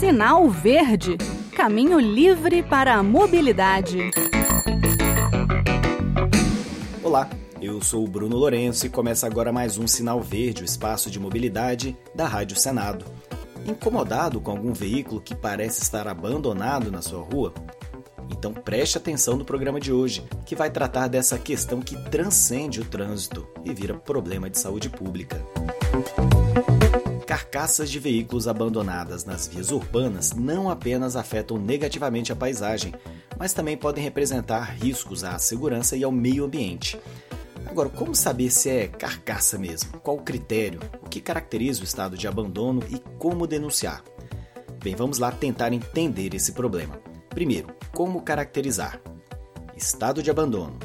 Sinal Verde Caminho livre para a mobilidade. Olá, eu sou o Bruno Lourenço e começa agora mais um Sinal Verde, o espaço de mobilidade da Rádio Senado. Incomodado com algum veículo que parece estar abandonado na sua rua? Então preste atenção no programa de hoje, que vai tratar dessa questão que transcende o trânsito e vira problema de saúde pública. Carcaças de veículos abandonadas nas vias urbanas não apenas afetam negativamente a paisagem, mas também podem representar riscos à segurança e ao meio ambiente. Agora, como saber se é carcaça mesmo? Qual o critério? O que caracteriza o estado de abandono e como denunciar? Bem, vamos lá tentar entender esse problema. Primeiro, como caracterizar? Estado de abandono.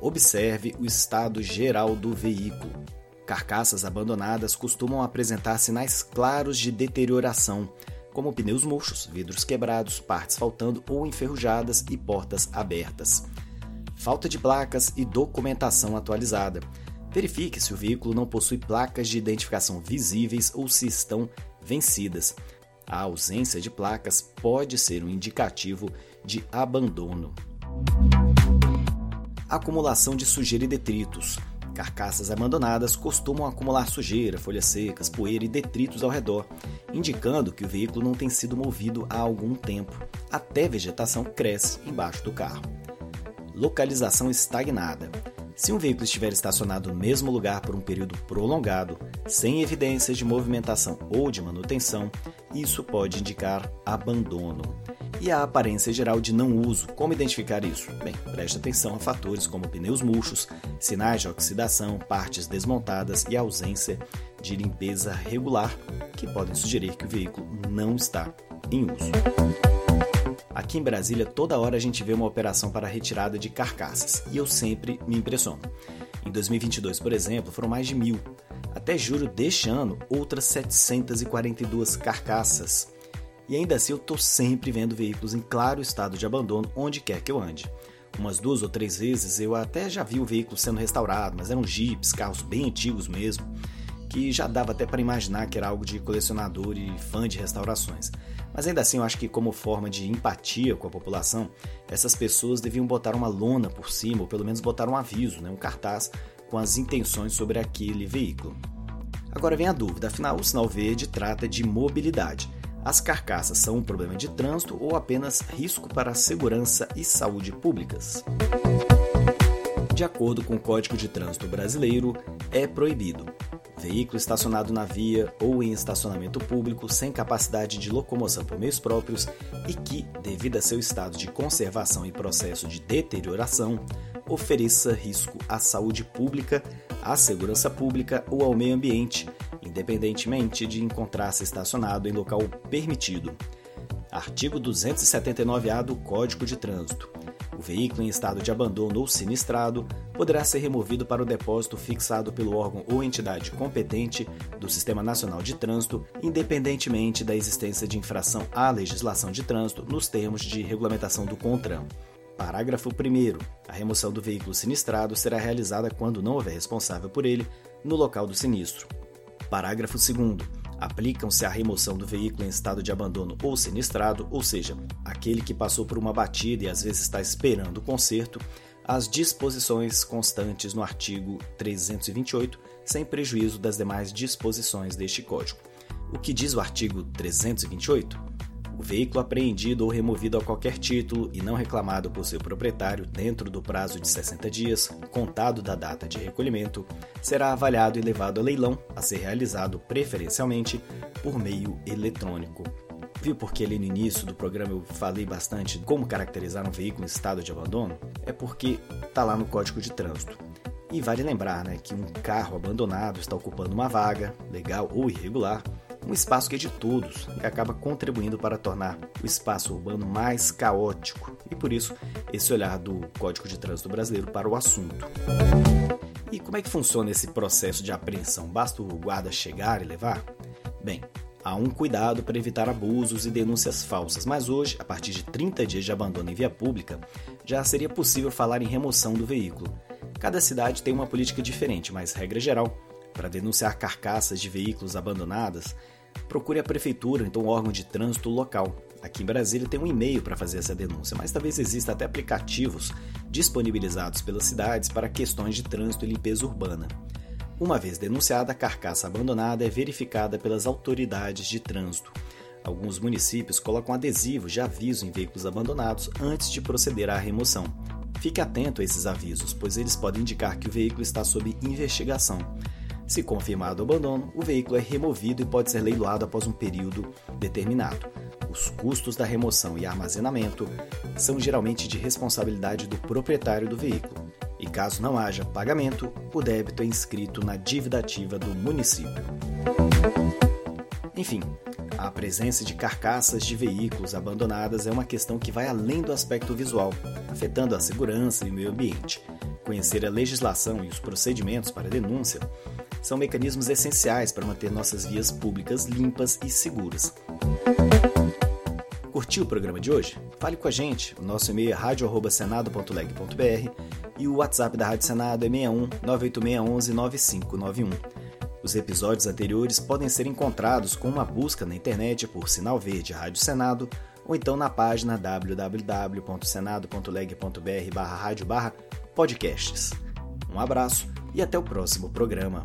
Observe o estado geral do veículo. Carcaças abandonadas costumam apresentar sinais claros de deterioração, como pneus murchos, vidros quebrados, partes faltando ou enferrujadas e portas abertas falta de placas e documentação atualizada. Verifique se o veículo não possui placas de identificação visíveis ou se estão vencidas. A ausência de placas pode ser um indicativo de abandono. Acumulação de sujeira e detritos. Carcaças abandonadas costumam acumular sujeira, folhas secas, poeira e detritos ao redor, indicando que o veículo não tem sido movido há algum tempo. Até vegetação cresce embaixo do carro localização estagnada. Se um veículo estiver estacionado no mesmo lugar por um período prolongado, sem evidências de movimentação ou de manutenção, isso pode indicar abandono. E a aparência geral de não uso, como identificar isso? Bem, preste atenção a fatores como pneus murchos, sinais de oxidação, partes desmontadas e ausência de limpeza regular, que podem sugerir que o veículo não está em uso. Aqui em Brasília, toda hora a gente vê uma operação para retirada de carcaças e eu sempre me impressiono. Em 2022, por exemplo, foram mais de mil. Até julho deste ano, outras 742 carcaças. E ainda assim, eu estou sempre vendo veículos em claro estado de abandono onde quer que eu ande. Umas duas ou três vezes eu até já vi o veículo sendo restaurado, mas eram jipes, carros bem antigos mesmo, que já dava até para imaginar que era algo de colecionador e fã de restaurações. Mas ainda assim, eu acho que, como forma de empatia com a população, essas pessoas deviam botar uma lona por cima, ou pelo menos botar um aviso, né, um cartaz com as intenções sobre aquele veículo. Agora vem a dúvida: afinal, o sinal verde trata de mobilidade. As carcaças são um problema de trânsito ou apenas risco para a segurança e saúde públicas? De acordo com o Código de Trânsito Brasileiro, é proibido veículo estacionado na via ou em estacionamento público sem capacidade de locomoção por meios próprios e que, devido a seu estado de conservação e processo de deterioração, ofereça risco à saúde pública, à segurança pública ou ao meio ambiente, independentemente de encontrar-se estacionado em local permitido. Artigo 279-A do Código de Trânsito. O veículo em estado de abandono ou sinistrado poderá ser removido para o depósito fixado pelo órgão ou entidade competente do Sistema Nacional de Trânsito, independentemente da existência de infração à legislação de trânsito nos termos de regulamentação do CONTRAN. Parágrafo 1. A remoção do veículo sinistrado será realizada quando não houver responsável por ele no local do sinistro. Parágrafo 2 aplicam-se à remoção do veículo em estado de abandono ou sinistrado, ou seja, aquele que passou por uma batida e às vezes está esperando o conserto, as disposições constantes no artigo 328, sem prejuízo das demais disposições deste Código. O que diz o artigo 328? O veículo apreendido ou removido a qualquer título e não reclamado por seu proprietário dentro do prazo de 60 dias, contado da data de recolhimento, será avaliado e levado a leilão, a ser realizado preferencialmente por meio eletrônico. Viu porque ali no início do programa eu falei bastante como caracterizar um veículo em estado de abandono? É porque está lá no Código de Trânsito. E vale lembrar né, que um carro abandonado está ocupando uma vaga, legal ou irregular, um espaço que é de todos e acaba contribuindo para tornar o espaço urbano mais caótico, e por isso esse olhar do Código de Trânsito Brasileiro para o assunto. E como é que funciona esse processo de apreensão? Basta o guarda chegar e levar? Bem, há um cuidado para evitar abusos e denúncias falsas, mas hoje, a partir de 30 dias de abandono em via pública, já seria possível falar em remoção do veículo. Cada cidade tem uma política diferente, mas regra geral, para denunciar carcaças de veículos abandonadas, procure a prefeitura, então o órgão de trânsito local. Aqui em Brasília tem um e-mail para fazer essa denúncia, mas talvez exista até aplicativos disponibilizados pelas cidades para questões de trânsito e limpeza urbana. Uma vez denunciada, a carcaça abandonada é verificada pelas autoridades de trânsito. Alguns municípios colocam adesivos de aviso em veículos abandonados antes de proceder à remoção. Fique atento a esses avisos, pois eles podem indicar que o veículo está sob investigação. Se confirmado o abandono, o veículo é removido e pode ser leiloado após um período determinado. Os custos da remoção e armazenamento são geralmente de responsabilidade do proprietário do veículo. E caso não haja pagamento, o débito é inscrito na dívida ativa do município. Enfim, a presença de carcaças de veículos abandonadas é uma questão que vai além do aspecto visual, afetando a segurança e o meio ambiente. Conhecer a legislação e os procedimentos para denúncia são mecanismos essenciais para manter nossas vias públicas limpas e seguras. Curtiu o programa de hoje? Fale com a gente. O nosso e-mail é radio@senado.leg.br e o WhatsApp da Rádio Senado é 61 98611 9591. Os episódios anteriores podem ser encontrados com uma busca na internet por Sinal Verde Rádio Senado ou então na página www.senado.leg.br barra rádio barra podcasts. Um abraço e até o próximo programa.